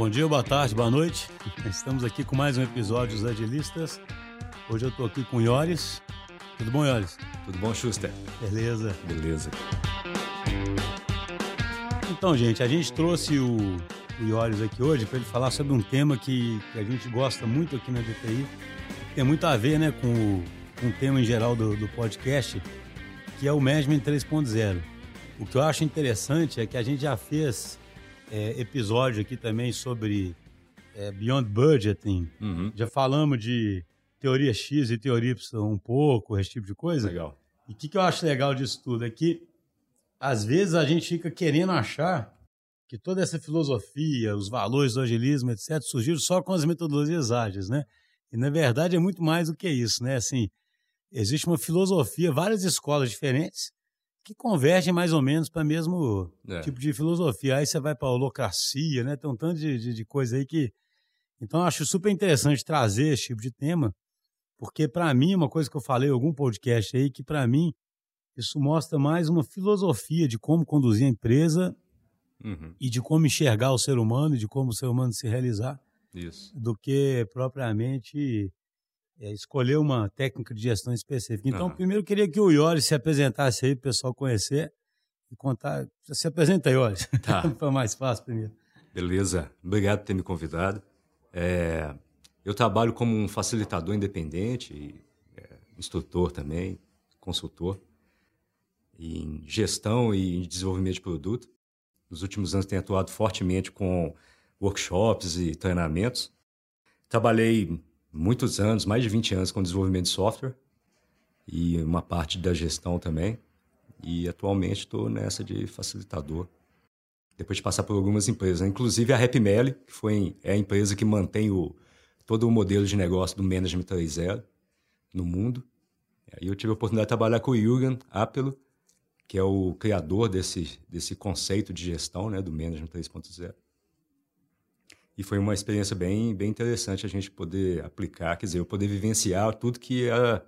bom dia, boa tarde, boa noite. Estamos aqui com mais um episódio dos Agilistas. Hoje eu estou aqui com o Ioris. Tudo bom, Ioris? Tudo bom, Schuster? Beleza. Beleza. Então, gente, a gente trouxe o, o Ioris aqui hoje para ele falar sobre um tema que, que, a gente gosta muito aqui na DTI. Tem muito a ver né, com, o, com o tema em geral do, do podcast, que é o Management 3.0. O que eu acho interessante é que a gente já fez é, episódio aqui também sobre é, Beyond Budgeting. Uhum. Já falamos de teoria X e teoria Y um pouco, esse tipo de coisa. Legal. E o que, que eu acho legal disso tudo é que, às vezes, a gente fica querendo achar que toda essa filosofia, os valores do agilismo, etc., surgiram só com as metodologias ágeis, né? E, na verdade, é muito mais do que isso, né? Assim, existe uma filosofia, várias escolas diferentes, que convergem mais ou menos para o mesmo É. tipo de filosofia. Aí você vai para a holocracia, né? Tem um tanto de, de, de coisa aí que. Então, eu acho super interessante trazer esse tipo de tema, porque, para mim, uma coisa que eu falei em algum podcast aí, que, para mim, isso mostra mais uma filosofia de como conduzir a empresa Uhum. e de como enxergar o ser humano e de como o ser humano se realizar, Isso. do que propriamente é, escolher uma técnica de gestão específica. Então, Aham. primeiro eu queria que o Iori se apresentasse aí, para o pessoal conhecer e contar. Se apresenta, Iori. Tá. Foi mais fácil primeiro. Beleza. Obrigado por ter me convidado. É, eu trabalho como um facilitador independente, e, é, instrutor também, consultor, em gestão e em desenvolvimento de produto. Nos últimos anos tenho atuado fortemente com workshops e treinamentos. Trabalhei muitos anos, mais de 20 anos, com desenvolvimento de software e uma parte da gestão também. E atualmente estou nessa de facilitador depois de passar por algumas empresas, né? inclusive a Happy Melly, que foi, é a empresa que mantém o, todo o modelo de negócio do Management 3.0 no mundo. Aí eu tive a oportunidade de trabalhar com o Jürgen Apelo, que é o criador desse, desse conceito de gestão né, do Management 3.0. E foi uma experiência bem, bem interessante a gente poder aplicar, quer dizer, eu poder vivenciar tudo que é,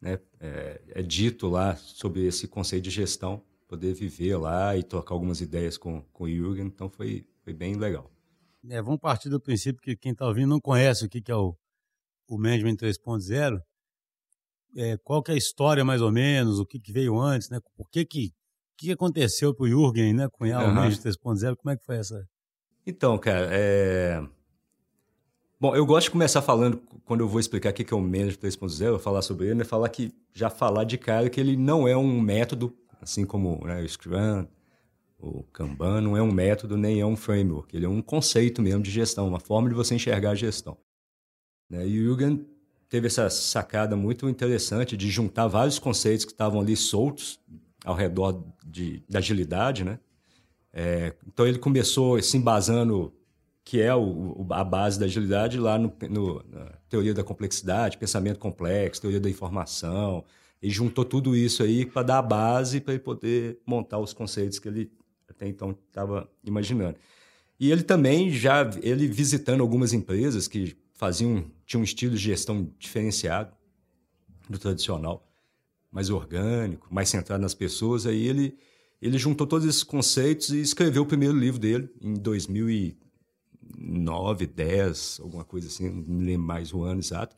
né, é, é dito lá sobre esse conceito de gestão poder viver lá e trocar algumas ideias com, com o Jürgen, então foi, foi bem legal. É, vamos partir do princípio que quem está ouvindo não conhece o que, que é o, o Management 3.0. É, qual que é a história, mais ou menos, o que, que veio antes, né? Por que que, o que, aconteceu para o Jürgen né, cunhar o Aham. Management 3.0? Como é que foi essa... Então, cara, é... Bom, eu gosto de começar falando, quando eu vou explicar o que é o Management 3.0, eu falar sobre ele, né, falar que, já falar de cara que ele não é um método, assim como né, o Scrum, o Kanban, não é um método nem é um framework, ele é um conceito mesmo de gestão, uma forma de você enxergar a gestão. Né? E o Jürgen teve essa sacada muito interessante de juntar vários conceitos que estavam ali soltos ao redor de, da agilidade, né? É, então ele começou se embasando, que é o, a base da agilidade, lá no, no- na teoria da complexidade, pensamento complexo, teoria da informação. E juntou tudo isso aí para dar a base para ele poder montar os conceitos que ele até então estava imaginando. E ele também já, ele visitando algumas empresas que faziam, tinham um estilo de gestão diferenciado do tradicional, mais orgânico, mais centrado nas pessoas, aí ele ele juntou todos esses conceitos e escreveu o primeiro livro dele em 2009, 10, alguma coisa assim, não lembro mais o ano exato.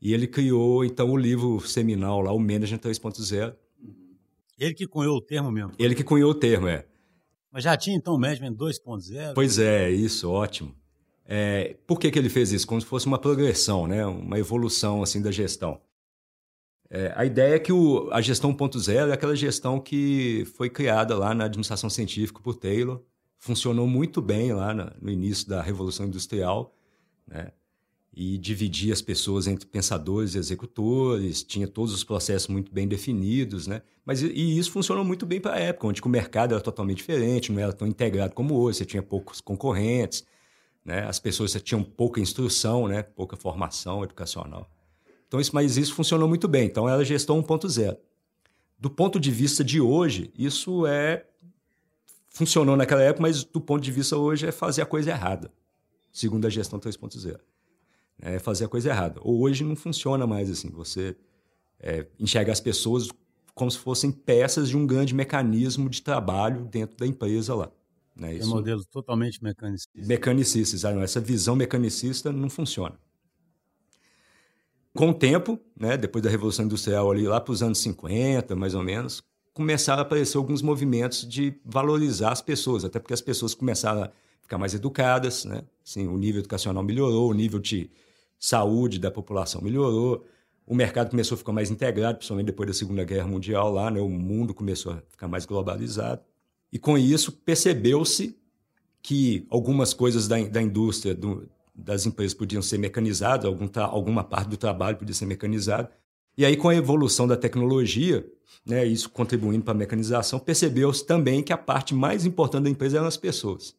E ele criou então o livro seminal lá, o Management 3.0. Ele que cunhou o termo mesmo. Ele que cunhou o termo, é. Mas já tinha então o Management 2.0? Pois é, isso, ótimo. É, por que, que ele fez isso? Como se fosse uma progressão, né? uma evolução assim da gestão. É, a ideia é que o, a gestão 1.0 é aquela gestão que foi criada lá na administração científica por Taylor, funcionou muito bem lá na- no início da Revolução Industrial, né? e dividia as pessoas entre pensadores e executores, tinha todos os processos muito bem definidos, né? Mas e- isso funcionou muito bem para a época, onde o mercado era totalmente diferente, não era tão integrado como hoje, você tinha poucos concorrentes, né? As pessoas tinham pouca instrução, né? Pouca formação educacional. Então isso, mas isso funcionou muito bem. Então era gestão 1.0. Do ponto de vista de hoje, isso é funcionou naquela época, mas do ponto de vista hoje é fazer a coisa errada, segundo a gestão 3.0 é fazer a coisa errada. Hoje não funciona mais assim. Você é, enxerga as pessoas como se fossem peças de um grande mecanismo de trabalho dentro da empresa lá. Né? Isso, é modelo totalmente mecanicista. Mecanicista, essa visão mecanicista não funciona. Com o tempo, né, depois da Revolução Industrial, ali lá para os anos 50, mais ou menos, começaram a aparecer alguns movimentos de valorizar as pessoas, até porque as pessoas começaram a ficar mais educadas, né? Assim, o nível educacional melhorou, o nível de saúde da população melhorou, o mercado começou a ficar mais integrado, principalmente depois da Segunda Guerra Mundial lá, né? O mundo começou a ficar mais globalizado. E com isso percebeu-se que algumas coisas da, da indústria, do, das empresas podiam ser mecanizadas, algum, alguma parte do trabalho podia ser mecanizado. E aí, com a evolução da tecnologia, né, isso contribuindo para a mecanização, percebeu-se também que a parte mais importante da empresa eram as pessoas.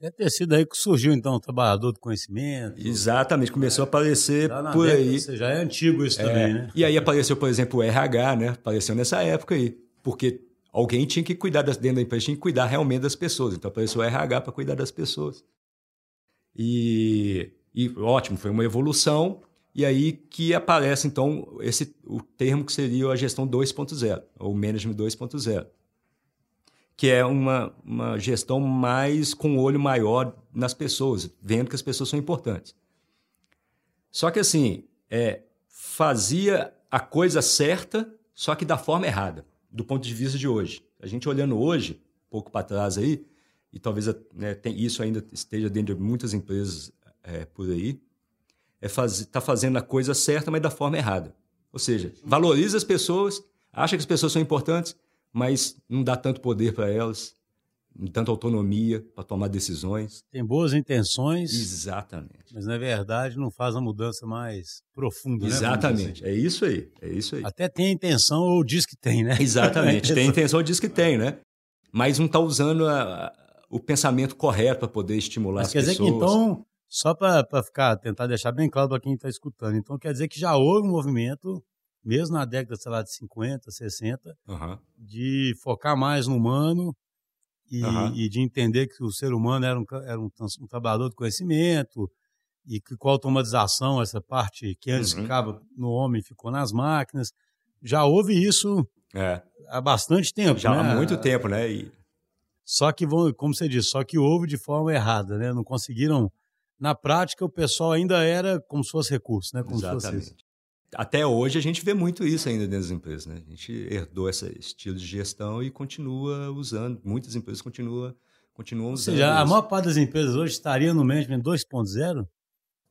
Deve ter sido aí que surgiu, então, o trabalhador do conhecimento. Exatamente, começou a aparecer por década, aí. já é antigo isso é, também, né? E aí apareceu, por exemplo, o RH, né? Apareceu nessa época aí. Porque alguém tinha que cuidar das, dentro da empresa, tinha que cuidar realmente das pessoas. Então apareceu o RH para cuidar das pessoas. E, e ótimo, foi uma evolução. E aí que aparece, então, esse, o termo que seria a gestão 2.0, ou management 2.0, que é uma, uma gestão mais com um olho maior nas pessoas, vendo que as pessoas são importantes. Só que assim, é, fazia a coisa certa, só que da forma errada, do ponto de vista de hoje. A gente olhando hoje, um pouco para trás aí, e talvez né, tem, isso ainda esteja dentro de muitas empresas é, por aí, é faz, tá fazendo a coisa certa, mas da forma errada. Ou seja, valoriza as pessoas, acha que as pessoas são importantes, mas não dá tanto poder para elas, tanta autonomia para tomar decisões. Tem boas intenções. Exatamente. Mas na verdade não faz a mudança mais profunda, né, Exatamente. Né? É isso aí. É isso aí. Até tem a intenção ou diz que tem, né? Exatamente. tem a intenção ou diz que tem, né? Mas não está usando a, o pensamento correto para poder estimular Mas as quer pessoas. Quer dizer que então, só para ficar, tentar deixar bem claro para quem está escutando, então quer dizer que já houve um movimento, mesmo na década, sei lá, de 50, 60, uhum. de focar mais no humano e, uhum. e, de entender que o ser humano era um, era um, um trabalhador de conhecimento e que com a automatização, essa parte que antes uhum. ficava no homem ficou nas máquinas. Já houve isso é. há bastante tempo. Já né? há muito tempo, né? E... Só que, vão, como você disse, só que houve de forma errada, né? Não conseguiram. Na prática, o pessoal ainda era como se fosse recurso, né? Como Exatamente. Até hoje a gente vê muito isso ainda dentro das empresas, né? A gente herdou esse estilo de gestão e continua usando. Muitas empresas continuam, continuam usando. Ou seja, isso. a maior parte das empresas hoje estaria no management 2.0?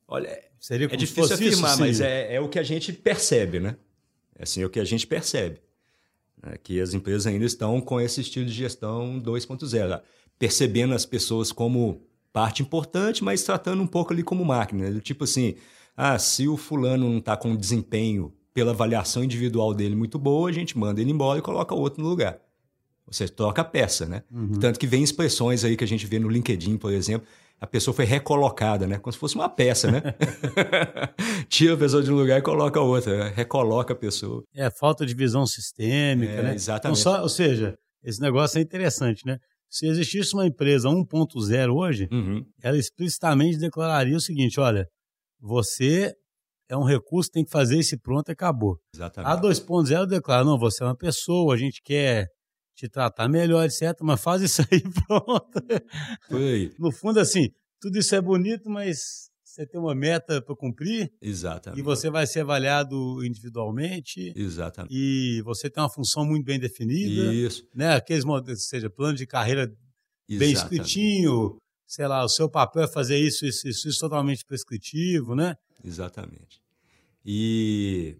Olha, Seria é difícil afirmar, isso, mas é, é o que a gente percebe, né? É assim, é o que a gente percebe né, que as empresas ainda estão com esse estilo de gestão 2.0, percebendo as pessoas como parte importante, mas tratando um pouco ali como máquina. Né? Tipo assim, ah, se o fulano não está com desempenho pela avaliação individual dele muito boa, a gente manda ele embora e coloca outro no lugar. Você troca a peça, né? Uhum. Tanto que vem expressões aí que a gente vê no LinkedIn, por exemplo, a pessoa foi recolocada, né? Como se fosse uma peça, né? Tira a pessoa de um lugar e coloca outra, né? recoloca a pessoa. É, falta de visão sistêmica, é, né? Exatamente. Só, ou seja, esse negócio é interessante, né? Se existisse uma empresa 1.0 hoje, uhum. ela explicitamente declararia o seguinte: olha, você é um recurso, tem que fazer esse pronto e acabou. Exatamente. A 2.0 declara: não, você é uma pessoa, a gente quer te tratar melhor, etc. Mas faz isso aí, pronto. Foi. No fundo, assim, tudo isso é bonito, mas você tem uma meta para cumprir. Exatamente. E você vai ser avaliado individualmente. Exatamente. E você tem uma função muito bem definida. Isso. Né? Aqueles, seja, plano de carreira Exatamente. bem escritinho. Sei lá, o seu papel é fazer isso, isso, isso, isso totalmente prescritivo, né? Exatamente. E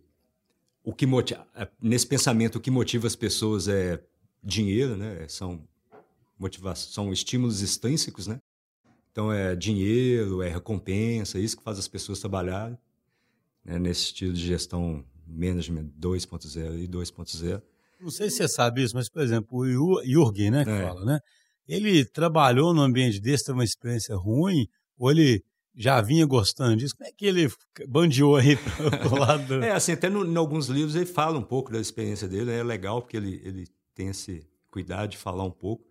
o que motiva, nesse pensamento, o que motiva as pessoas é dinheiro, né? São motivação, são estímulos extrínsecos, né? Então é dinheiro, é recompensa, é isso que faz as pessoas trabalharem né? nesse estilo de gestão management 2.0 e 2.0. Não sei se você sabe isso, mas por exemplo, o Jürgen, né, que é. fala, né? Ele trabalhou num ambiente desse, teve uma experiência ruim, ou ele já vinha gostando disso? Como é que ele bandeou aí para o lado? é, assim, até no, em alguns livros ele fala um pouco da experiência dele, né? é legal porque ele, ele tem esse cuidado de falar um pouco.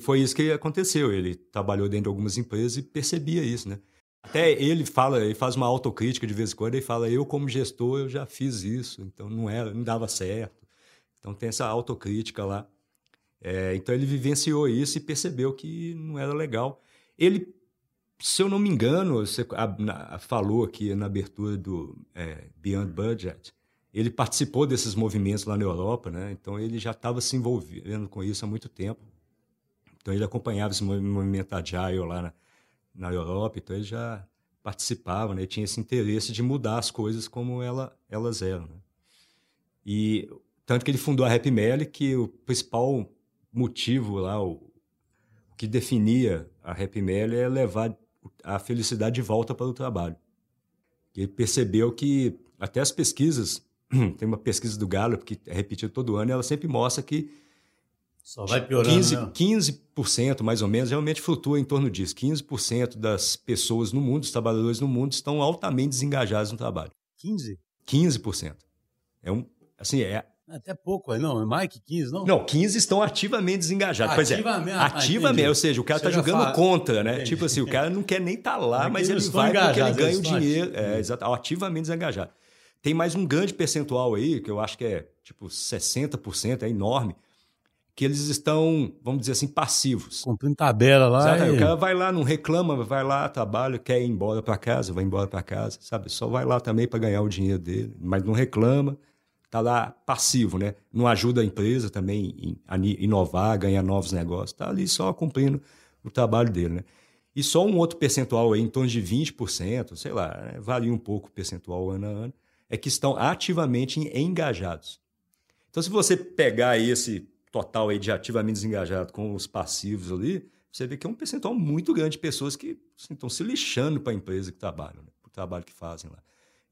Foi isso que aconteceu. Ele trabalhou dentro de algumas empresas e percebia isso, né? Até ele fala, ele faz uma autocrítica de vez em quando, ele fala: "Eu como gestor, eu já fiz isso, então não era, não dava certo". Então tem essa autocrítica lá. É, então ele vivenciou isso e percebeu que não era legal. Ele, se eu não me engano, você falou aqui na abertura do é, Beyond Budget, ele participou desses movimentos lá na Europa, né? Então ele já estava se envolvendo com isso há muito tempo. Então ele acompanhava esse movimento agile lá na, na Europa, então ele já participava, né? Tinha esse interesse de mudar as coisas como ela, elas eram. Né? E tanto que ele fundou a Happy Melly, que o principal motivo lá, o, o que definia a Happy Melly é levar a felicidade de volta para o trabalho. Ele percebeu que até as pesquisas, tem uma pesquisa do Gallup que é repetida todo ano, e ela sempre mostra que só vai piorando, 15, né? 15% mais ou menos, realmente flutua em torno disso. 15% das pessoas no mundo, dos trabalhadores no mundo, estão altamente desengajados no trabalho. 15? 15%. É um, assim, é até pouco, não, é mais que 15, não? Não, 15 estão ativamente desengajados. Ativamente, é, ativamente, ah, ou seja, o cara está jogando fala... contra, né? Entendi. Tipo assim, o cara não quer nem estar tá lá, mas, mas ele vai porque ele ganha o dinheiro. É, exato, ativamente desengajado. Tem mais um grande percentual aí, que eu acho que é tipo 60%, é enorme, que eles estão, vamos dizer assim, passivos. Cumprindo tabela lá. Exato, e... O cara vai lá, não reclama, vai lá, trabalha, quer ir embora para casa, vai embora para casa, sabe? Só vai lá também para ganhar o dinheiro dele, mas não reclama está lá passivo, né? Não ajuda a empresa também a inovar, ganhar novos negócios. Está ali só cumprindo o trabalho dele, né? E só um outro percentual aí, em torno de 20%, sei lá, né? varia um pouco o percentual ano a ano, é que estão ativamente engajados. Então, se você pegar esse total aí de ativamente desengajado com os passivos ali, você vê que é um percentual muito grande de pessoas que assim, estão se lixando para a empresa que trabalham, né? para o trabalho que fazem lá.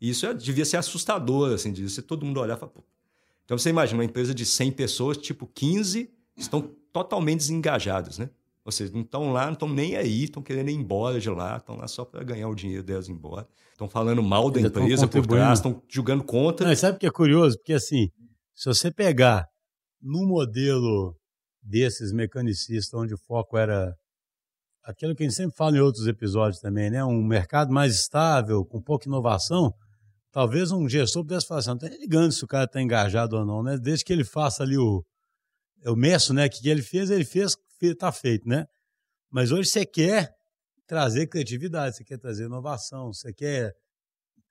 E isso é, devia ser assustador, assim, de ser todo mundo olhar e falar, Pô. Então você imagina uma empresa de 100 pessoas, tipo 15 estão totalmente desengajadas, né? Ou seja, não estão lá, não estão nem aí, estão querendo ir embora de lá, estão lá só para ganhar o dinheiro delas embora. Estão falando mal da empresa por trás, estão julgando contra. Não, sabe o que é curioso? Porque assim, se você pegar no modelo desses mecanicistas, onde o foco era aquilo que a gente sempre fala em outros episódios também, né? Um mercado mais estável, com pouca inovação, talvez um gestor pudesse falar assim, não está ligando se o cara está engajado ou não, né? Desde que ele faça ali o, o meço, né? Que ele fez, ele fez, está feito, né? Mas hoje você quer trazer criatividade, você quer trazer inovação, você quer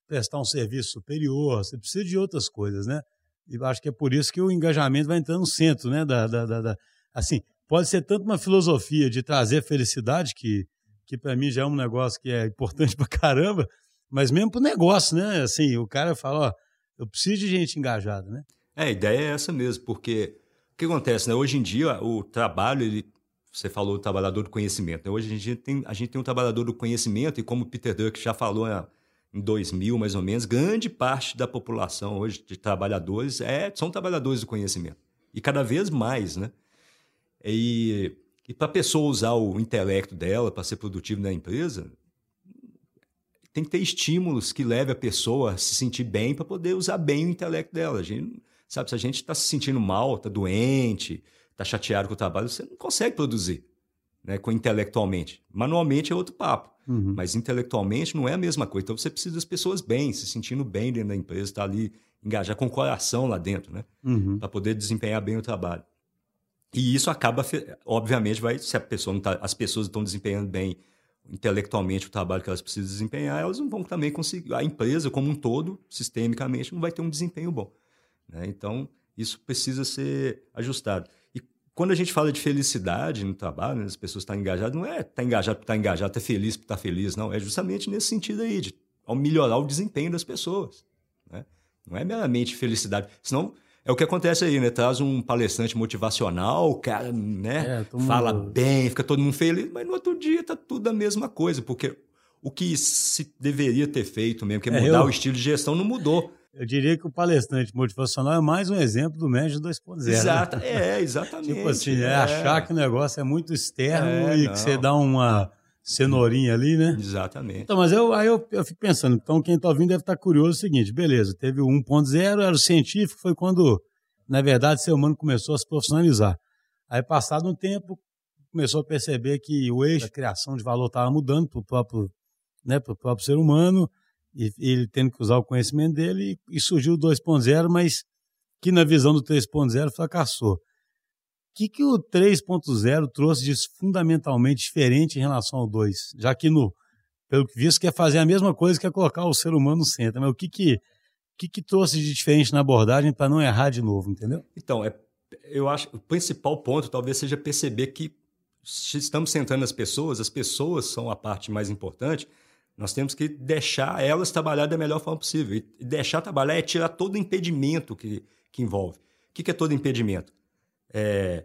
prestar um serviço superior, você precisa de outras coisas, né? E acho que é por isso que o engajamento vai entrando no centro, né? Da, da, da, da assim, pode ser tanto uma filosofia de trazer felicidade, que, que para mim já é um negócio que é importante para caramba, mas mesmo para o negócio, né? Assim, o cara fala, ó, eu preciso de gente engajada, né? É, a ideia é essa mesmo, porque o que acontece, né? Hoje em dia, o trabalho, ele, você falou do trabalhador do conhecimento, né? Hoje a gente, tem, a gente tem um trabalhador do conhecimento e como Peter Drucker já falou em 2000, mais ou menos, grande parte da população hoje de trabalhadores é, são trabalhadores do conhecimento. E cada vez mais, né? E, e para a pessoa usar o intelecto dela para ser produtivo na empresa, tem que ter estímulos que leve a pessoa a se sentir bem para poder usar bem o intelecto dela. A gente, sabe, se a gente está se sentindo mal, está doente, está chateado com o trabalho, você não consegue produzir né, com intelectualmente. Manualmente é outro papo, uhum. mas intelectualmente não é a mesma coisa. Então você precisa das pessoas bem, se sentindo bem dentro da empresa, estar tá ali engajar com o coração lá dentro, né, uhum. para poder desempenhar bem o trabalho. E isso acaba, obviamente, vai se a pessoa não tá, as pessoas estão desempenhando bem intelectualmente o trabalho que elas precisam desempenhar, elas não vão também conseguir. A empresa, como um todo, sistemicamente, não vai ter um desempenho bom. Né? Então, isso precisa ser ajustado. Quando a gente fala de felicidade no trabalho, né, as pessoas estão engajadas, não é estar tá engajado por estar tá engajado, estar feliz por estar tá feliz, não. É justamente nesse sentido aí, de melhorar o desempenho das pessoas. Né? Não é meramente felicidade. Senão é o que acontece aí, né? Traz um palestrante motivacional, o cara, né? É, fala bem, fica todo mundo feliz, mas no outro dia tá tudo a mesma coisa, porque o que se deveria ter feito mesmo, que é mudar é, eu... o estilo de gestão, não mudou. Eu diria que o palestrante motivacional é mais um exemplo do médio 2.0. Né? Exato, né? é, exatamente. tipo assim, é, é, achar que o negócio é muito externo é, e não. que você dá uma cenourinha ali, né? Exatamente. Então, mas eu, aí eu, eu fico pensando, então quem está ouvindo deve estar tá curioso é o seguinte, beleza, teve o 1.0, era o científico, foi quando, na verdade, o ser humano começou a se profissionalizar. Aí, passado um tempo, começou a perceber que o eixo da criação de valor estava mudando para o próprio, né, próprio ser humano, e, ele tendo que usar o conhecimento dele, e, e surgiu o 2.0, mas que na visão do 3.0 fracassou que, que o 3.0 trouxe de fundamentalmente diferente em relação ao 2? Já que, no, pelo que visto, quer fazer a mesma coisa que é colocar o ser humano no centro. Mas o que, que, que, que trouxe de diferente na abordagem para não errar de novo, entendeu? Então, é, eu acho o principal ponto talvez seja perceber que se estamos sentando as pessoas, as pessoas são a parte mais importante, nós temos que deixar elas trabalhar da melhor forma possível. E deixar trabalhar é tirar todo o impedimento que, que envolve. O que, que é todo impedimento? É,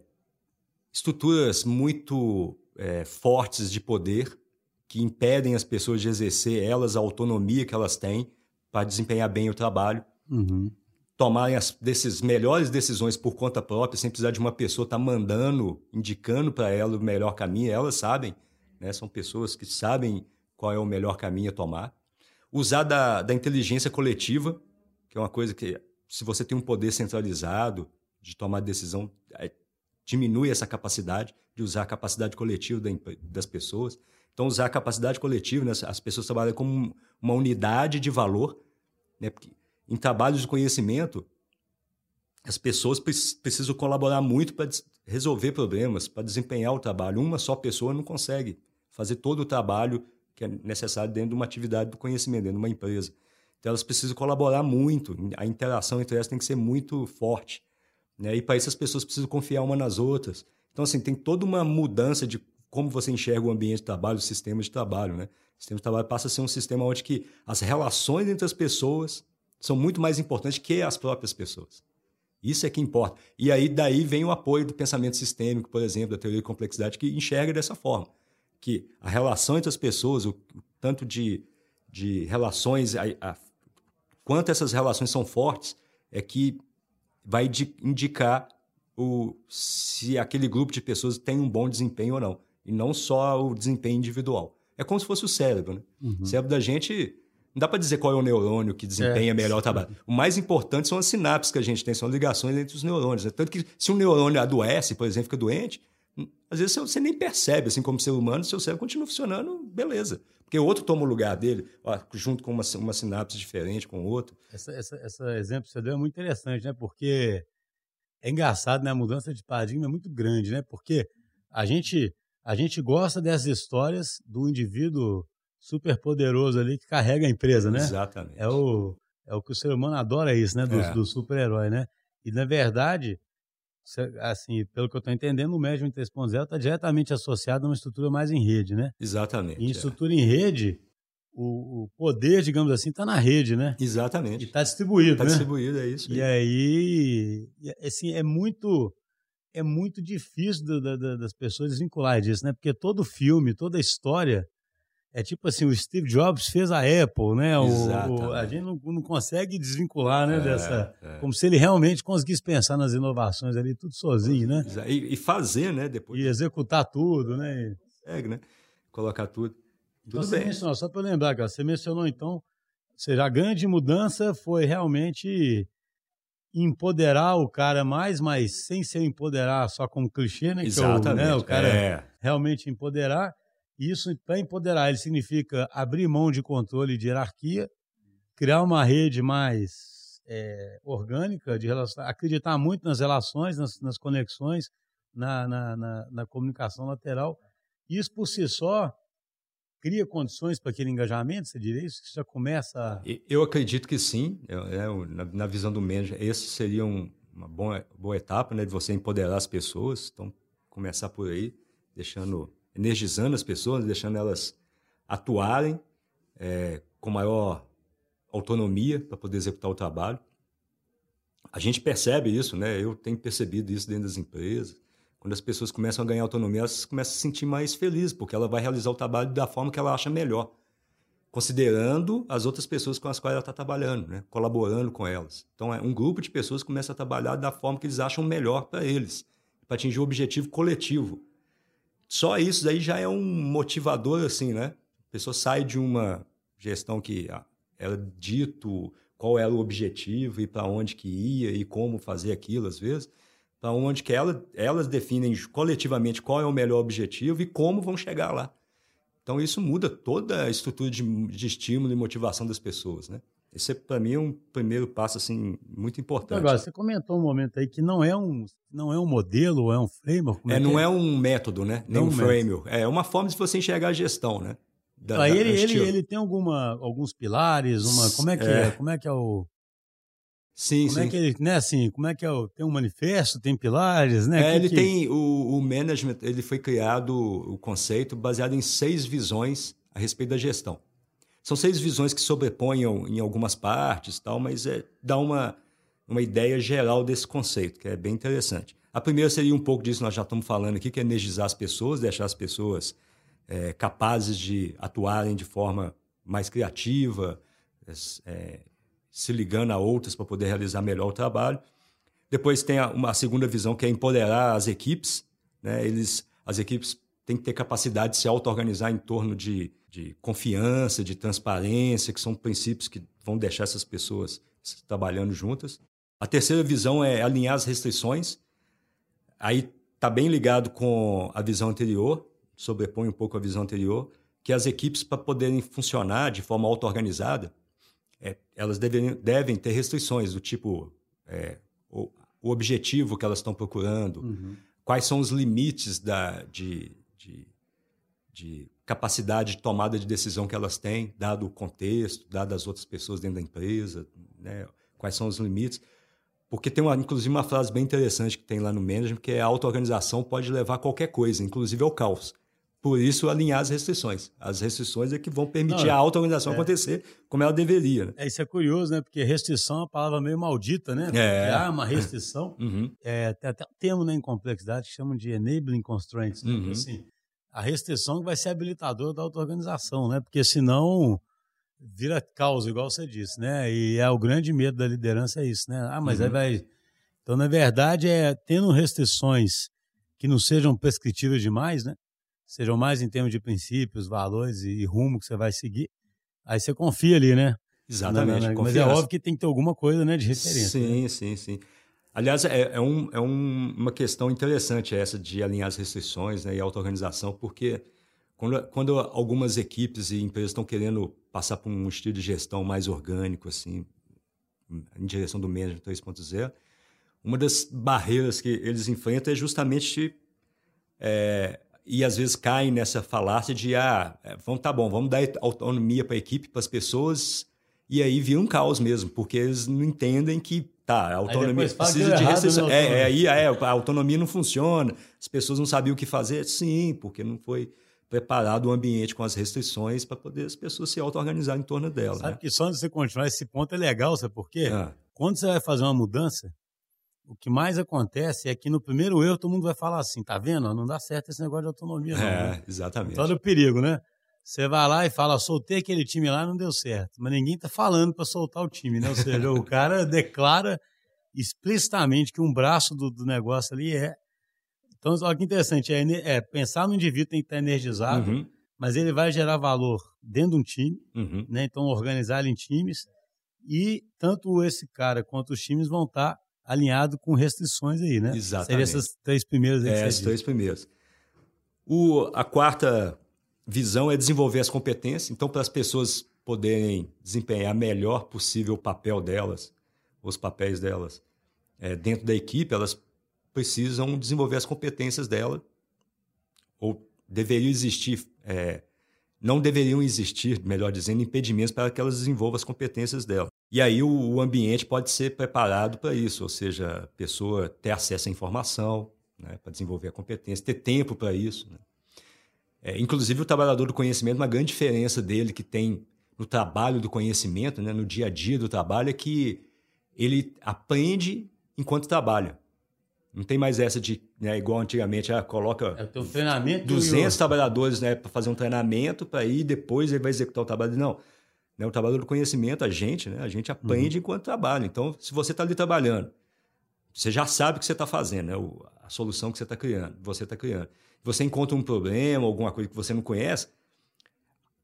estruturas muito é, fortes de poder que impedem as pessoas de exercer elas a autonomia que elas têm para desempenhar bem o trabalho. Uhum tomarem as desses melhores decisões por conta própria, sem precisar de uma pessoa estar tá mandando, indicando para ela o melhor caminho, elas sabem, né? são pessoas que sabem qual é o melhor caminho a tomar. Usar da, da inteligência coletiva, que é uma coisa que, se você tem um poder centralizado de tomar decisão, é, diminui essa capacidade de usar a capacidade coletiva da, das pessoas. Então, usar a capacidade coletiva, né? as pessoas trabalham como uma unidade de valor, né? Porque em trabalhos de conhecimento, as pessoas precisam colaborar muito para resolver problemas, para desempenhar o trabalho. Uma só pessoa não consegue fazer todo o trabalho que é necessário dentro de uma atividade do conhecimento, dentro de uma empresa. Então, elas precisam colaborar muito, a interação entre elas tem que ser muito forte. Né? E para isso, as pessoas precisam confiar uma nas outras. Então, assim, tem toda uma mudança de como você enxerga o ambiente de trabalho, o sistema de trabalho. Né? O sistema de trabalho passa a ser um sistema onde que as relações entre as pessoas são muito mais importantes que as próprias pessoas. Isso é que importa. E aí daí vem o apoio do pensamento sistêmico, por exemplo, da teoria de complexidade, que enxerga dessa forma, que a relação entre as pessoas, o, tanto de, de relações, a, a, quanto essas relações são fortes, é que vai de, indicar o, se aquele grupo de pessoas tem um bom desempenho ou não. E não só o desempenho individual. É como se fosse o cérebro. Né? Uhum. O cérebro da gente não dá para dizer qual é o neurônio que desempenha é, melhor o trabalho. O mais importante são as sinapses que a gente tem, são ligações entre os neurônios. Né? Tanto que se um neurônio adoece, por exemplo, fica doente, às vezes você nem percebe, assim como ser humano, seu cérebro continua funcionando, beleza. Porque o outro toma o lugar dele, ó, junto com uma, uma sinapse diferente com o outro. Esse essa, essa exemplo que você deu é muito interessante, né? Porque é engraçado, né? A mudança de paradigma é muito grande, né? Porque a gente, a gente gosta dessas histórias do indivíduo super poderoso ali que carrega a empresa, né? Exatamente. É o, é o que o ser humano adora isso, né? Do, é. do super-herói, né? E, na verdade, assim, pelo que eu estou entendendo, o Management 3.0 está diretamente associado a uma estrutura mais em rede, né? Exatamente. E em é. estrutura é. em rede, o, o, poder, digamos assim, está na rede, né? Exatamente. E está distribuído, Está né? distribuído, é isso. E aí, assim, é muito é muito difícil do, do, das pessoas desvincular disso, né? Porque todo filme, toda história é tipo assim, o Steve Jobs fez a Apple, né? O, o, a gente não, não, consegue desvincular, né? É, dessa, é. Como se ele realmente conseguisse pensar nas inovações ali, tudo sozinho, né? E, e fazer, né? Depois. E executar tudo, né? Segue, né? Colocar tudo. Tudo você bem. Mencionou, só para lembrar, cara, você mencionou então, seja, a grande mudança foi realmente empoderar o cara mais, mas sem ser empoderar só como clichê, né? Exatamente. Que é o, né, o cara é. realmente empoderar isso, para empoderar, ele significa abrir mão de controle de hierarquia, criar uma rede mais é, orgânica, de relação, acreditar muito nas relações, nas, nas conexões, na, na, na, na, comunicação lateral. Isso, por si só, cria condições para aquele engajamento, você diria isso? Já começa... Eu acredito que sim. Eu, na, visão do manager, esse seria um, uma boa, boa etapa né, de você empoderar as pessoas. Então, começar por aí, deixando energizando as pessoas, deixando elas atuarem é, com maior autonomia para poder executar o trabalho. A gente percebe isso, né? Eu tenho percebido isso dentro das empresas. Quando as pessoas começam a ganhar autonomia, elas começam a se sentir mais felizes, porque ela vai realizar o trabalho da forma que ela acha melhor, considerando as outras pessoas com as quais ela está trabalhando, né? colaborando com elas. Então, é um grupo de pessoas começa a trabalhar da forma que eles acham melhor para eles, para atingir o objetivo coletivo. Só isso daí já é um motivador, assim, né? A pessoa sai de uma gestão que ah, era dito qual era o objetivo e para onde que ia e como fazer aquilo, às vezes, para onde que ela, elas definem coletivamente qual é o melhor objetivo e como vão chegar lá. Então, isso muda toda a estrutura de, de estímulo e motivação das pessoas, né? Esse para mim é um primeiro passo assim muito importante. Agora, você comentou um momento aí que não é um não é um modelo, é um framework. É, é, não é? é? um método, né? Nem não um framework. É uma forma de você enxergar a gestão, né? Da, ah, ele, ele, ele tem alguma alguns pilares, uma como é que é, é como é que é o Sim, como sim. É que ele, né, assim, como é que é o, tem um manifesto, tem pilares, né? É, que ele que... tem o, o management, ele foi criado o conceito baseado em seis visões a respeito da gestão. São seis visões que sobreponham em algumas partes, tal, mas é, dá uma, uma ideia geral desse conceito, que é bem interessante. A primeira seria um pouco disso que nós já estamos falando aqui, que é energizar as pessoas, deixar as pessoas é, capazes de atuarem de forma mais criativa, é, se ligando a outras para poder realizar melhor o trabalho. Depois tem a, uma a segunda visão, que é empoderar as equipes. Né? Eles, as equipes têm que ter capacidade de se auto-organizar em torno de de confiança, de transparência, que são princípios que vão deixar essas pessoas trabalhando juntas. A terceira visão é alinhar as restrições. Aí está bem ligado com a visão anterior, sobrepõe um pouco a visão anterior, que as equipes, para poderem funcionar de forma auto-organizada, é, elas devem, devem ter restrições do tipo é, o, o, objetivo que elas estão procurando, uhum. quais são os limites da, de, de, de capacidade de tomada de decisão que elas têm, dado o contexto, dado as outras pessoas dentro da empresa, né? quais são os limites. Porque tem, uma, inclusive, uma frase bem interessante que tem lá no management, que é a auto-organização pode levar a qualquer coisa, inclusive ao caos. Por isso, alinhar as restrições. As restrições é que vão permitir Não, a auto-organização é. acontecer como ela deveria. Né? É, isso é curioso, né? Porque restrição é uma palavra meio maldita, né? É. Há uma restrição. Uhum. É, tem até um termo né, em complexidade que chamam de enabling constraints. Né? Uhum. Assim, a restrição que vai ser habilitadora da auto-organização, né? Porque senão vira caos, igual você disse, né? E é o grande medo da liderança é isso, né? Ah, mas uhum. aí vai. Então, na verdade, é tendo restrições que não sejam prescritivas demais, né? Sejam mais em termos de princípios, valores e rumo que você vai seguir. Aí você confia ali, né? Exatamente. Mas é óbvio que tem que ter alguma coisa, né, de referência. Sim, né? sim, sim. Aliás, é, é, um, é um, uma questão interessante essa de alinhar as restrições né, e auto-organização, porque quando, quando algumas equipes e empresas estão querendo passar por um estilo de gestão mais orgânico, assim, em direção do Management 3.0, uma das barreiras que eles enfrentam é justamente é, e às vezes caem nessa falácia de ah, é, vamos tá bom, vamos dar autonomia para a equipe, para as pessoas, e aí vira um caos mesmo, porque eles não entendem que Tá, a autonomia precisa de restrição. É, é, aí é, a autonomia não funciona, as pessoas não sabiam o que fazer. Sim, porque não foi preparado o ambiente com as restrições para poder as pessoas se auto-organizar em torno dela. Sabe né? que só de você continuar esse ponto é legal, sabe por quê? Ah. Quando você vai fazer uma mudança, o que mais acontece é que no primeiro erro todo mundo vai falar assim, tá vendo? Não dá certo esse negócio de autonomia. Não, é, né? exatamente. Todo o perigo, né? Você vai lá e fala, soltei aquele time lá, não deu certo. Mas ninguém tá falando para soltar o time, né? Ou seja, o cara declara explicitamente que um braço do, do negócio ali é. Então, olha que interessante, é, é, pensar no indivíduo tem que estar energizado, uhum. mas ele vai gerar valor dentro de um time, uhum. né? Então, organizar ele em times e tanto esse cara quanto os times vão estar alinhados com restrições aí, né? Exatamente. Seriam essas três primeiras. É, as três primeiras. O, a quarta visão é desenvolver as competências. Então, para as pessoas poderem desempenhar melhor possível o papel delas, os papéis delas é, dentro da equipe, elas precisam desenvolver as competências dela, ou deveriam existir, é, não deveriam existir, melhor dizendo, impedimentos para que elas desenvolvam as competências dela. E aí o, o ambiente pode ser preparado para isso, ou seja, a pessoa ter acesso à informação, né, para desenvolver a competência, ter tempo para isso. Né? É, inclusive, o trabalhador do conhecimento, uma grande diferença dele que tem no trabalho do conhecimento, né, no dia a dia do trabalho, é que ele aprende enquanto trabalha. Não tem mais essa de, né, igual antigamente, ah, coloca é, um treinamento 200 trabalhadores né, para fazer um treinamento, para ir depois ele vai executar o trabalho. Não. Né, o trabalho do conhecimento, a gente, né, a gente aprende uhum. enquanto trabalha. Então, se você está ali trabalhando, você já sabe o que você está fazendo, né, a solução que você está criando, você está criando. Você encontra um problema, alguma coisa que você não conhece,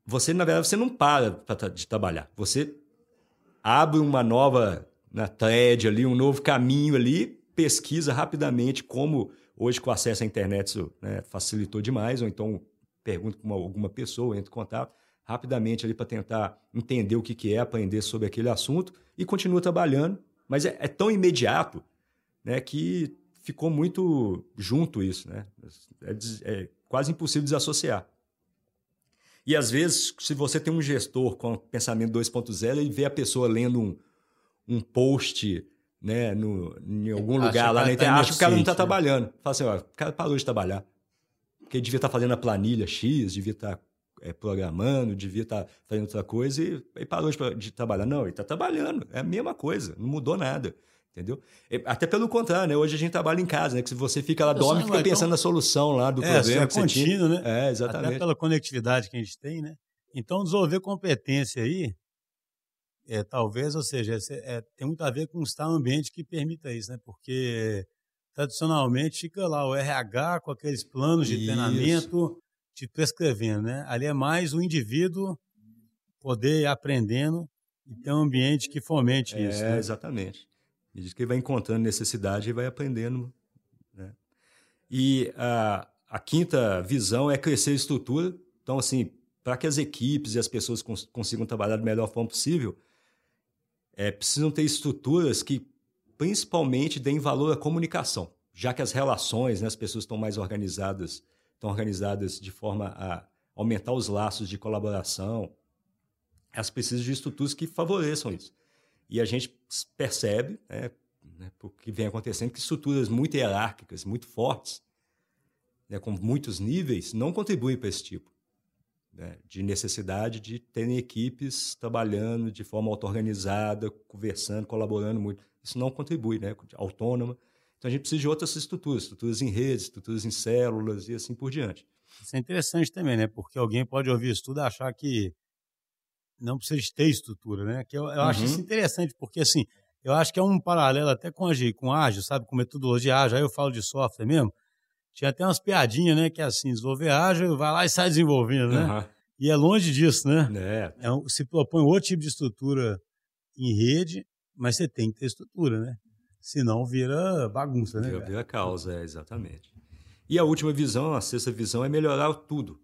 você, na verdade, você não para de trabalhar. Você abre uma nova na thread ali, um novo caminho ali, pesquisa rapidamente como hoje com acesso à internet isso né, facilitou demais, ou então pergunta com uma, alguma pessoa, entra em contato, rapidamente ali para tentar entender o que, que é, aprender sobre aquele assunto e continua trabalhando. Mas é, é tão imediato né, que ficou muito junto isso. Né? É, é quase impossível desassociar. E às vezes, se você tem um gestor com pensamento 2.0, ele vê a pessoa lendo um, um post né, no, em algum acha lugar lá na internet, tá acha que o cara não está né? trabalhando. Fala assim, ó, o cara parou de trabalhar. Porque ele devia estar tá fazendo a planilha X, devia estar tá, é, programando, devia estar tá fazendo outra coisa e, e parou de, de, trabalhar. Não, ele está trabalhando, é a mesma coisa, não mudou nada. Entendeu? Até pelo contrário, né? Hoje a gente trabalha em casa, né? Que se você fica lá, dorme, fica pensando então... na solução lá do é, problema. É contínuo, né? É, exatamente. Até pela conectividade que a gente tem, né? Então, desenvolver competência aí, é, talvez, ou seja, é, tem muito a ver com estar um ambiente que permita isso, né? Porque tradicionalmente fica lá o RH com aqueles planos de isso. treinamento te prescrevendo, né? Ali é mais o indivíduo poder ir aprendendo e ter um ambiente que fomente é, isso. Né? Exatamente. E diz que ele vai encontrando necessidade e vai aprendendo. Né? E a, a quinta visão é crescer a estrutura. Então, assim, para que as equipes e as pessoas cons consigam trabalhar da melhor forma possível, é, precisam ter estruturas que principalmente deem valor à comunicação, já que as relações, né, as pessoas estão mais organizadas, estão organizadas de forma a aumentar os laços de colaboração, elas precisam de estruturas que favoreçam isso. E a gente percebe, né, né, porque vem acontecendo, que estruturas muito hierárquicas, muito fortes, né, com muitos níveis, não contribuem para esse tipo né, de necessidade de terem equipes trabalhando de forma auto-organizada, conversando, colaborando muito. Isso não contribui, né, autônoma. Então a gente precisa de outras estruturas, estruturas em redes, estruturas em células e assim por diante. Isso é interessante também, né? Porque alguém pode ouvir isso tudo e achar que não precisa ter estrutura, né? Que eu, eu uhum. acho isso interessante, porque assim, eu acho que é um paralelo até com a com ágil, sabe? Com metodologia ágil. Aí eu falo de software mesmo. Tinha até umas piadinhas, né? Que é assim, desenvolver ágil, vai lá e sai desenvolvendo, né? Uhum. E é longe disso, né? É. é um, se propõe outro tipo de estrutura em rede, mas você tem que ter estrutura, né? Senão vira bagunça, né? Vira, vira causa, é, exatamente. E a última visão, a sexta visão, é melhorar tudo.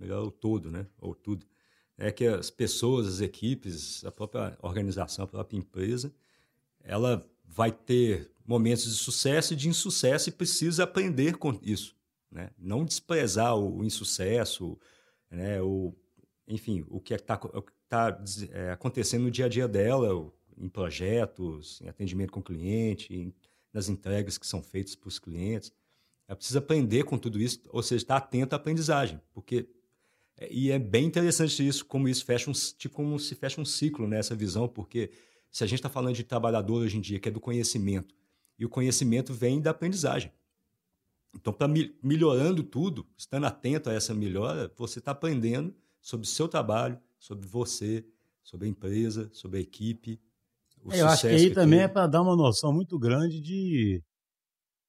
Melhorar o todo, né? Ou tudo é que as pessoas, as equipes, a própria organização, a própria empresa, ela vai ter momentos de sucesso e de insucesso e precisa aprender com isso, né? Não desprezar o, insucesso, né? O, enfim, o que está tá, é, acontecendo no dia a dia dela, em projetos, em atendimento com o cliente, em, nas entregas que são feitas para os clientes. Ela precisa aprender com tudo isso, ou seja, estar atento à aprendizagem, porque e é bem interessante isso, como isso fecha um, tipo, como se fecha um ciclo nessa visão, porque se a gente está falando de trabalhador hoje em dia, que é do conhecimento, e o conhecimento vem da aprendizagem. Então, para melhorando tudo, estando atento a essa melhora, você está aprendendo sobre o seu trabalho, sobre você, sobre a empresa, sobre a equipe. É, eu acho que aí que também tem. é para dar uma noção muito grande de,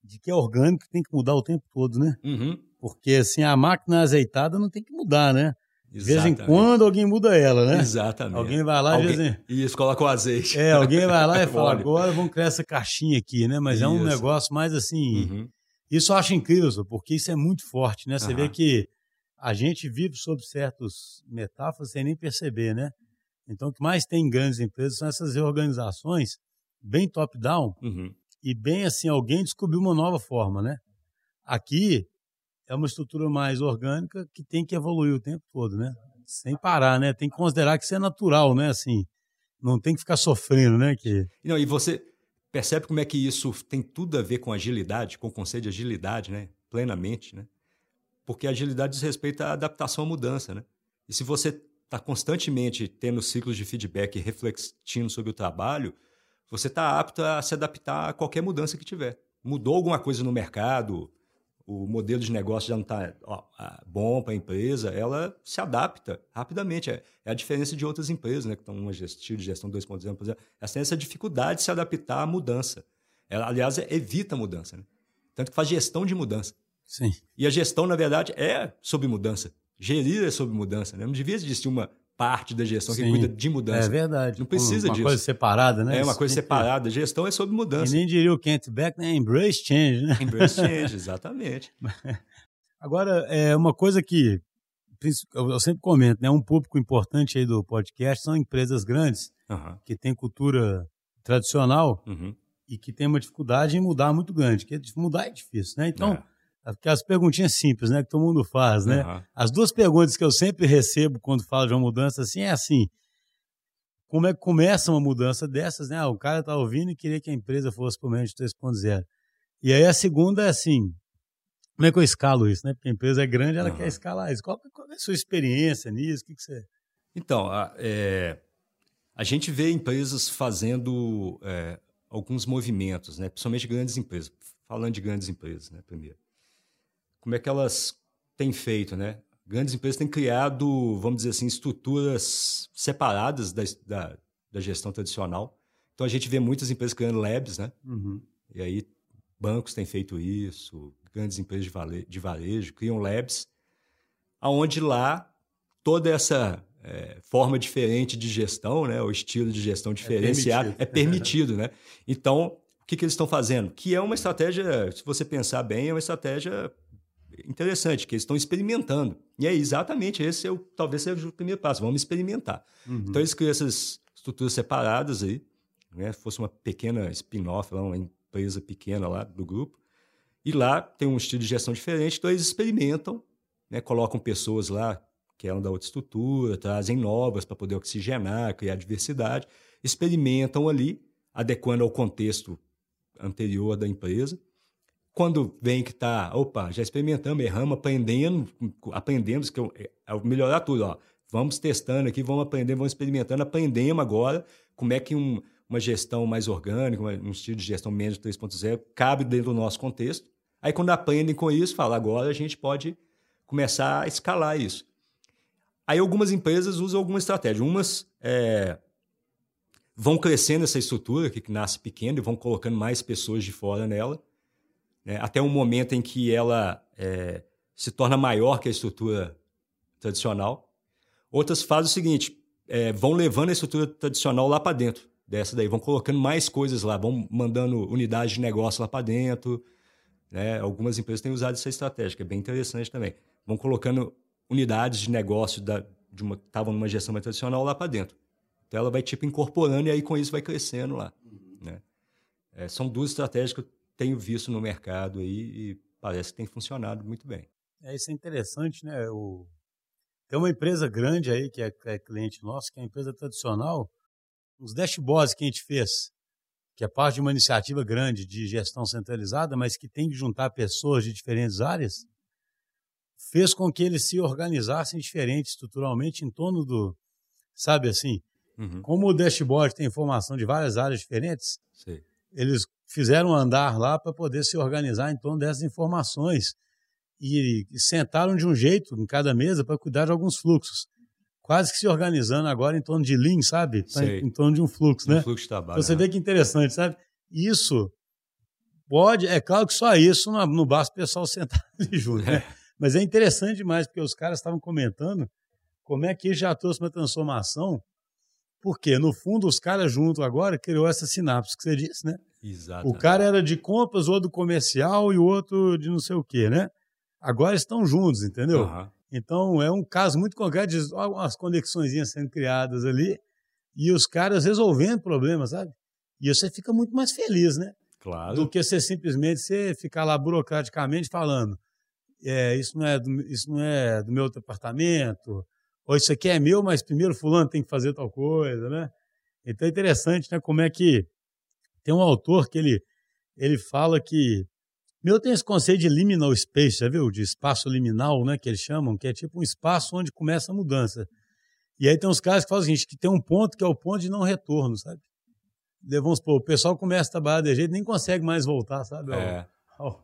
de que é orgânico, tem que mudar o tempo todo, né? Uhum. Porque assim, a máquina azeitada não tem que mudar, né? De vez em quando alguém muda ela, né? Exatamente. Alguém vai lá alguém... e diz Isso, coloca o azeite. É, alguém vai lá e fala, agora vamos criar essa caixinha aqui, né? Mas isso. é um negócio mais assim. Uhum. Isso eu acho incrível, porque isso é muito forte, né? Você uhum. vê que a gente vive sob certas metáforas sem nem perceber, né? Então, o que mais tem em grandes empresas são essas reorganizações bem top-down uhum. e bem assim, alguém descobriu uma nova forma, né? Aqui, é uma estrutura mais orgânica que tem que evoluir o tempo todo, né? Sem parar, né? Tem que considerar que isso é natural, né? Assim, não tem que ficar sofrendo, né? Que... Não, e você percebe como é que isso tem tudo a ver com agilidade, com o conceito de agilidade, né? Plenamente, né? Porque agilidade diz respeito à adaptação à mudança, né? E se você está constantemente tendo ciclos de feedback e refletindo sobre o trabalho, você está apto a se adaptar a qualquer mudança que tiver. Mudou alguma coisa no mercado, o modelo de negócio já não está bom para a empresa, ela se adapta rapidamente. É, é, a diferença de outras empresas, né, que estão numa estilo de gestão 2.0, por exemplo. Ela tem essa dificuldade de se adaptar à mudança. Ela, aliás, evita a mudança. Né? Tanto que faz gestão de mudança. Sim. E a gestão, na verdade, é sobre mudança. Gerir é sobre mudança. Né? Não devia existir uma parte da gestão Sim, que cuida de mudança. É verdade. Não precisa uma disso. Uma coisa separada, né? É uma coisa separada. Gestão é sobre mudança. E nem diria o Kent Beck, né? Embrace change, né? Embrace change, exatamente. Agora, é uma coisa que eu sempre comento, né? Um público importante aí do podcast são empresas grandes Aham. que têm cultura tradicional Uhum. e que tem uma dificuldade em mudar muito grande, que mudar é difícil, né? Então, É. aquelas perguntinhas simples, né, que todo mundo faz, né? Aham. As duas perguntas que eu sempre recebo quando falo de uma mudança assim é assim: como é que começa uma mudança dessas, né? Ah, o cara tá ouvindo e queria que a empresa fosse para o Management 3.0. E aí a segunda é assim: como é que eu escalo isso, né? Porque a empresa é grande, ela Aham. quer escalar isso. Qual, qual é a sua experiência nisso? O que, que você. Então, a, é, a gente vê empresas fazendo é, alguns movimentos, né? principalmente grandes empresas. Falando de grandes empresas, né? primeiro. Como é que elas têm feito, né? Grandes empresas têm criado, vamos dizer assim, estruturas separadas da, da, da gestão tradicional. Então, a gente vê muitas empresas criando labs, né? Uhum. E aí, bancos têm feito isso, grandes empresas de, vale, de varejo criam labs, aonde lá toda essa é, forma diferente de gestão, né, o estilo de gestão diferenciado, permitido. é permitido, né? Então, o que, que eles estão fazendo? Que é uma estratégia, se você pensar bem, é uma estratégia interessante, que eles estão experimentando. E é exatamente esse, é o, talvez seja o primeiro passo, vamos experimentar. Uhum. Então, eles criam essas estruturas separadas aí, né? Se fosse uma pequena spin-off, uma empresa pequena lá do grupo. E lá tem um estilo de gestão diferente, então eles experimentam, né? colocam pessoas lá que eram da outra estrutura, trazem novas para poder oxigenar, criar diversidade, experimentam ali, adequando ao contexto anterior da empresa. Quando vem que está, opa, já experimentamos, erramos, aprendendo, aprendemos que eu- é melhorar tudo, ó. Vamos testando aqui, vamos aprendendo, vamos experimentando, aprendemos agora como é que um- uma gestão mais orgânica, um estilo de gestão menos 3.0 cabe dentro do nosso contexto. Aí quando aprendem com isso, fala, agora a gente pode começar a escalar isso. Aí algumas empresas usam alguma estratégia. Umas é, vão crescendo essa estrutura, que nasce pequena, e vão colocando mais pessoas de fora nela, né, até um momento em que ela é, se torna maior que a estrutura tradicional. Outras fazem o seguinte, é, vão levando a estrutura tradicional lá para dentro dessa daí, vão colocando mais coisas lá, vão mandando unidades de negócio lá para dentro. Né? Algumas empresas têm usado essa estratégia, que é bem interessante também. Vão colocando unidades de negócio da, de uma, que estavam numa gestão mais tradicional lá para dentro. Então ela vai tipo incorporando e aí com isso vai crescendo lá. Né? É, são duas estratégias que eu tenho visto no mercado aí e parece que tem funcionado muito bem. É, isso é interessante, né? O... Tem uma empresa grande aí que é, é cliente nosso, que é a empresa tradicional. Os dashboards que a gente fez, que é parte de uma iniciativa grande de gestão centralizada, mas que tem que juntar pessoas de diferentes áreas, fez com que eles se organizassem diferente estruturalmente em torno do, sabe assim, Uhum. como o dashboard tem informação de várias áreas diferentes, Sei. eles fizeram andar lá para poder se organizar em torno dessas informações e, e sentaram de um jeito em cada mesa para cuidar de alguns fluxos. Quase que se organizando agora em torno de Lean, sabe? Tá. Em, em torno de um fluxo, Um né? fluxo de trabalho. Então você né? vê que interessante, sabe? Isso pode, é claro que só isso não, não basta o pessoal sentar ali junto, né? Mas é interessante demais, porque os caras estavam comentando como é que já trouxe uma transformação, porque no fundo os caras juntos agora criou essa sinapse que você disse, né? Exato. O cara era de compras, o outro comercial e o outro de não sei o quê, né? Agora estão juntos, entendeu? Aham. Então é um caso muito concreto de algumas conexões sendo criadas ali e os caras resolvendo problemas, sabe? E você fica muito mais feliz, né? Claro. Do que você simplesmente você ficar lá burocraticamente falando é, isso, não é do, isso não é do meu departamento, ou isso aqui é meu, mas primeiro fulano tem que fazer tal coisa, né? Então é interessante, né? Como é que tem um autor que ele, ele fala que meu tem esse conceito de liminal space, já viu? De espaço liminal, né? Que eles chamam, que é tipo um espaço onde começa a mudança. E aí tem uns caras que falam o seguinte, que tem um ponto que é o ponto de não retorno, sabe? Vamos supor, o pessoal começa a trabalhar de jeito nem consegue mais voltar, sabe? Ao, É, ao,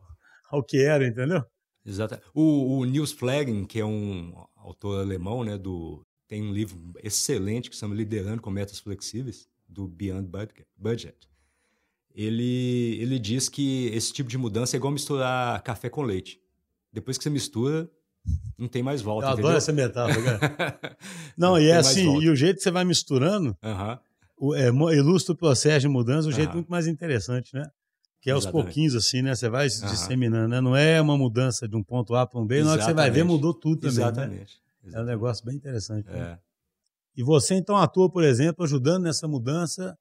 ao que era, entendeu? exato. O, o Nils Flagen, que é um autor alemão, né, do, tem um livro excelente que se chama Liderando com Metas Flexíveis, do Beyond Budget. Ele, ele diz que esse tipo de mudança é igual misturar café com leite. Depois que você mistura, não tem mais volta. Eu adoro entendeu? essa metáfora, cara. Não, e tem é assim, e o jeito que você vai misturando, o- é, ilustra o processo de mudança, o jeito Aham. muito mais interessante, né? Que é aos Exatamente. pouquinhos, assim, né? Você vai se disseminando, né? Não é uma mudança de um ponto A para um B, na hora que você vai ver, Exatamente. mudou tudo também, né? Exatamente. É um negócio bem interessante. Né? É. E você então atua, por exemplo, ajudando nessa mudança,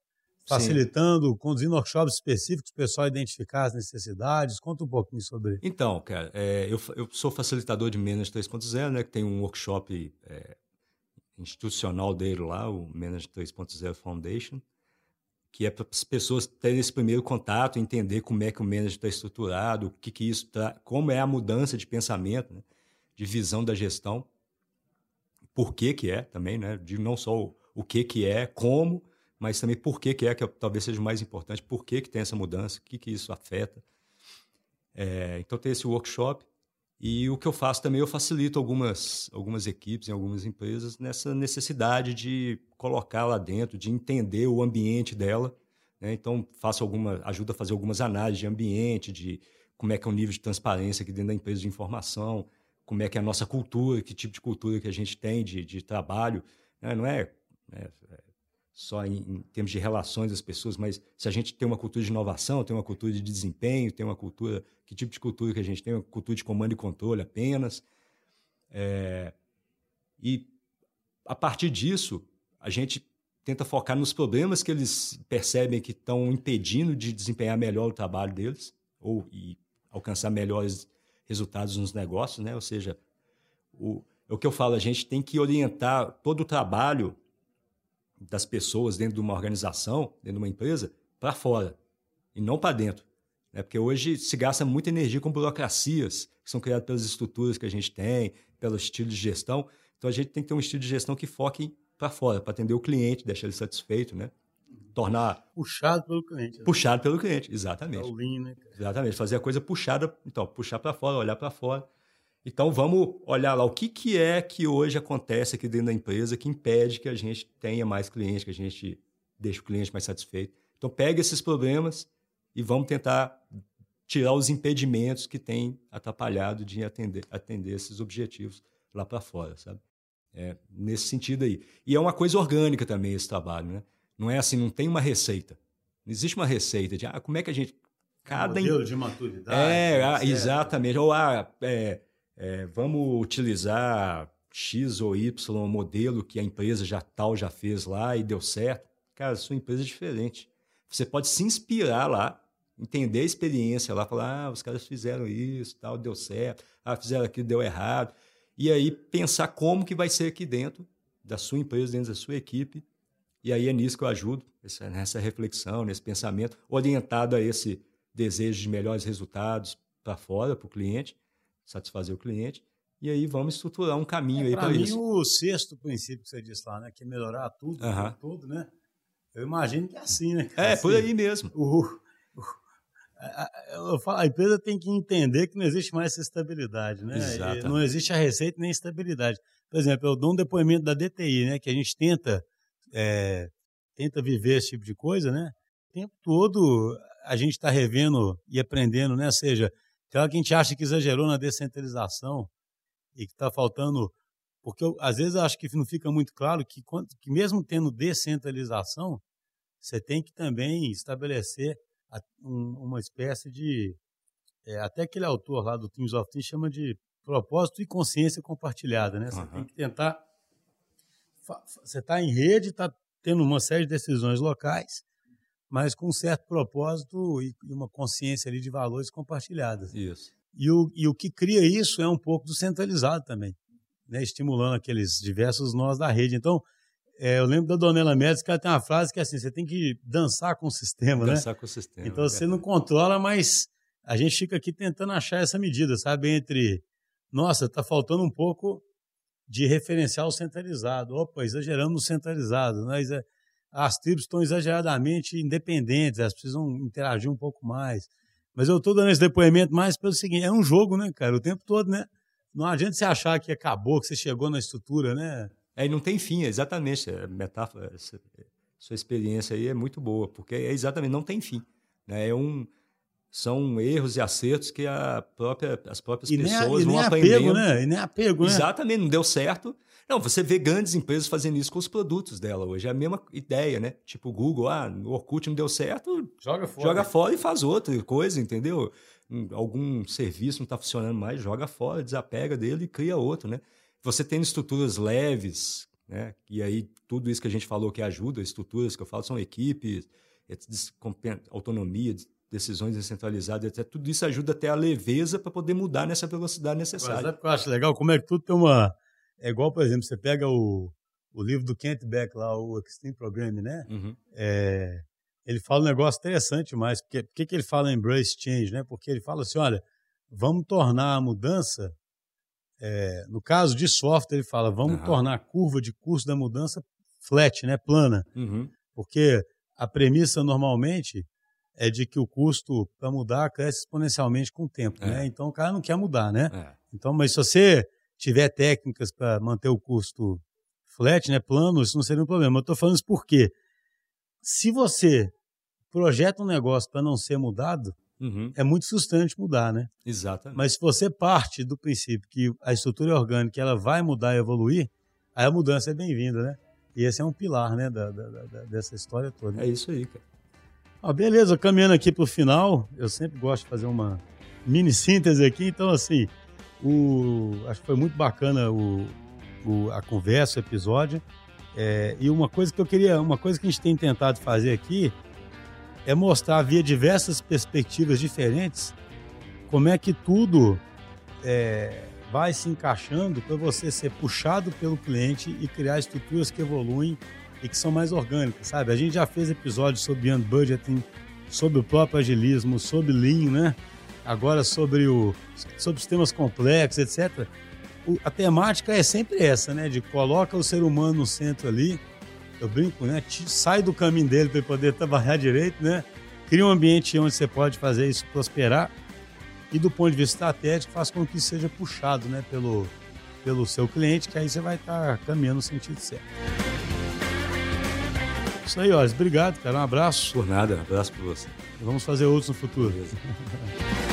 facilitando, Sim. conduzindo workshops específicos para o pessoal identificar as necessidades. Conta um pouquinho sobre. Então, cara, é, eu, eu sou facilitador de Manage 3.0, né, que tem um workshop é, institucional dele lá, o Manage 3.0 Foundation, que é para as pessoas terem esse primeiro contato, entender como é que o manager está estruturado, o que, que isso tá, como é a mudança de pensamento, né, de visão da gestão, por que que é também, né, de não só o, o que que é, como, mas também por que que é, que talvez seja o mais importante, por que que tem essa mudança, o que que isso afeta. É, então tem esse workshop e o que eu faço também, eu facilito algumas, algumas equipes em algumas empresas nessa necessidade de colocar lá dentro, de entender o ambiente dela. Né? Então, faço alguma, ajuda a fazer algumas análises de ambiente, de como é que é o nível de transparência aqui dentro da empresa de informação, como é que é a nossa cultura, que tipo de cultura que a gente tem de, de trabalho. Né? Não é, é só em, em, termos de relações das pessoas, mas se a gente tem uma cultura de inovação, tem uma cultura de desempenho, tem uma cultura, que tipo de cultura que a gente tem? Uma cultura de comando e controle apenas. É, e a partir disso, a gente tenta focar nos problemas que eles percebem que estão impedindo de desempenhar melhor o trabalho deles ou e alcançar melhores resultados nos negócios, né? Ou seja, o, é o que eu falo, a gente tem que orientar todo o trabalho das pessoas dentro de uma organização, dentro de uma empresa, para fora e não para dentro. Né? Porque hoje se gasta muita energia com burocracias que são criadas pelas estruturas que a gente tem, pelo estilo de gestão. Então a gente tem que ter um estilo de gestão que foque para fora, para atender o cliente, deixar ele satisfeito, né? Tornar. Puxado pelo cliente. Né? Puxado pelo cliente, exatamente. É o lean, né? Exatamente, fazer a coisa puxada, então, puxar para fora, olhar para fora. Então vamos olhar lá o que, que é que hoje acontece aqui dentro da empresa que impede que a gente tenha mais clientes, que a gente deixe o cliente mais satisfeito. Então pega esses problemas e vamos tentar tirar os impedimentos que têm atrapalhado de atender, atender esses objetivos lá para fora, sabe? É, nesse sentido aí. E é uma coisa orgânica também esse trabalho, né? Não é assim, não tem uma receita. Não existe uma receita de ah, como é que a gente. Cada modelo de maturidade. É, ah, exatamente. Ou ah, é, é, vamos utilizar X ou Y modelo que a empresa já tal já fez lá e deu certo. Cara, sua empresa é diferente. Você pode se inspirar lá, entender a experiência lá, falar, ah, os caras fizeram isso, tal, deu certo, ah, fizeram aquilo, deu errado. E aí pensar como que vai ser aqui dentro da sua empresa, dentro da sua equipe. E aí é nisso que eu ajudo, nessa reflexão, nesse pensamento, orientado a esse desejo de melhores resultados para fora, para o cliente, satisfazer o cliente. E aí vamos estruturar um caminho é, aí para isso. o sexto princípio que você disse lá, né, que é melhorar tudo, uhum. tudo, né? Eu imagino que é assim, né? É, assim, por aí mesmo. O, o, a, eu falo, a empresa tem que entender que não existe mais essa estabilidade, né? Exatamente. Não existe a receita nem a estabilidade. Por exemplo, eu dou um depoimento da DTI, né? Que a gente tenta, é, tenta viver esse tipo de coisa, né? O tempo todo a gente está revendo e aprendendo, né? Ou seja, Que a gente acha que exagerou na descentralização e que está faltando. Porque eu, às vezes eu acho que não fica muito claro que, que, mesmo tendo descentralização, você tem que também estabelecer uma espécie de. É, até aquele autor lá do Teams of Teams chama de propósito e consciência compartilhada. Né? Você uhum. tem que tentar. Você está em rede, está tendo uma série de decisões locais mas com um certo propósito e uma consciência ali de valores compartilhadas. Isso. E o, e o que cria isso é um pouco do centralizado também, né? estimulando aqueles diversos nós da rede. Então, é, eu lembro da Donela Médici que ela tem uma frase que é assim, você tem que dançar com o sistema, dançar né? Dançar com o sistema. Então, você não controla, mas a gente fica aqui tentando achar essa medida, sabe? Entre, nossa, está faltando um pouco de referencial centralizado. Opa, exageramos no centralizado. Né? As tribos estão exageradamente independentes, elas precisam interagir um pouco mais. Mas eu estou dando esse depoimento mais pelo seguinte: é um jogo, né, cara? O tempo todo, né? Não adianta você achar que acabou, que você chegou na estrutura, né? É, e não tem fim, exatamente. A metáfora, essa, sua experiência aí é muito boa, porque é exatamente, não tem fim. Né? É um, são erros e acertos que a própria, as próprias e pessoas nem, vão aprendendo. Apego, né? E nem apego, né? Exatamente, não deu certo. Não, você vê grandes empresas fazendo isso com os produtos dela hoje. É a mesma ideia, né? Tipo o Google, ah, o Orkut não deu certo, joga fora, joga fora e faz outra coisa, entendeu? Algum serviço não está funcionando mais, joga fora, desapega dele e cria outro, né? você tem estruturas leves, né? E aí tudo isso que a gente falou que ajuda, estruturas que eu falo são equipes, autonomia, decisões descentralizadas, etc. Tudo isso ajuda até a leveza para poder mudar nessa velocidade necessária. Mas sabe o que eu acho legal? Como é que tudo tem uma. É igual, por exemplo, você pega o, o livro do Kent Beck lá, o Extreme Programming, né? Uhum. É, ele fala um negócio interessante mas Por que, ele fala embrace change, né? Porque ele fala assim, olha, vamos tornar a mudança é, no caso de software, ele fala, vamos uhum. tornar a curva de custo da mudança flat, né, plana. Uhum. Porque a premissa normalmente é de que o custo para mudar cresce exponencialmente com o tempo, é. né? Então o cara não quer mudar, né? É. Então, mas se você tiver técnicas para manter o custo flat, né, plano, isso não seria um problema. Eu estou falando isso porque se você projeta um negócio para não ser mudado, uhum. é muito frustrante mudar, né? Exatamente. Mas se você parte do princípio que a estrutura orgânica ela vai mudar e evoluir, aí a mudança é bem-vinda, né? E esse é um pilar, né, da, da, da dessa história toda. É isso aí, cara. Ah, beleza, caminhando aqui para o final, eu sempre gosto de fazer uma mini síntese aqui, então assim, o, acho que foi muito bacana o, o a conversa, o episódio. É, e uma coisa que eu queria, uma coisa que a gente tem tentado fazer aqui é mostrar via diversas perspectivas diferentes como é que tudo é, vai se encaixando para você ser puxado pelo cliente e criar estruturas que evoluem e que são mais orgânicas, sabe? A gente já fez episódios sobre Beyond Budgeting, sobre o próprio agilismo, sobre Lean, né? Agora sobre, o, sobre sistemas complexos, etc. O, a temática é sempre essa, né? De coloca o ser humano no centro ali eu brinco, né? Sai do caminho dele para poder trabalhar direito, né? Cria um ambiente onde você pode fazer isso prosperar e do ponto de vista estratégico faz com que seja puxado, né? Pelo, pelo seu cliente, que aí você vai estar tá caminhando no sentido certo. Isso aí, Oris. Obrigado, cara. Um abraço. Por nada. Um abraço para você. vamos fazer outros no futuro.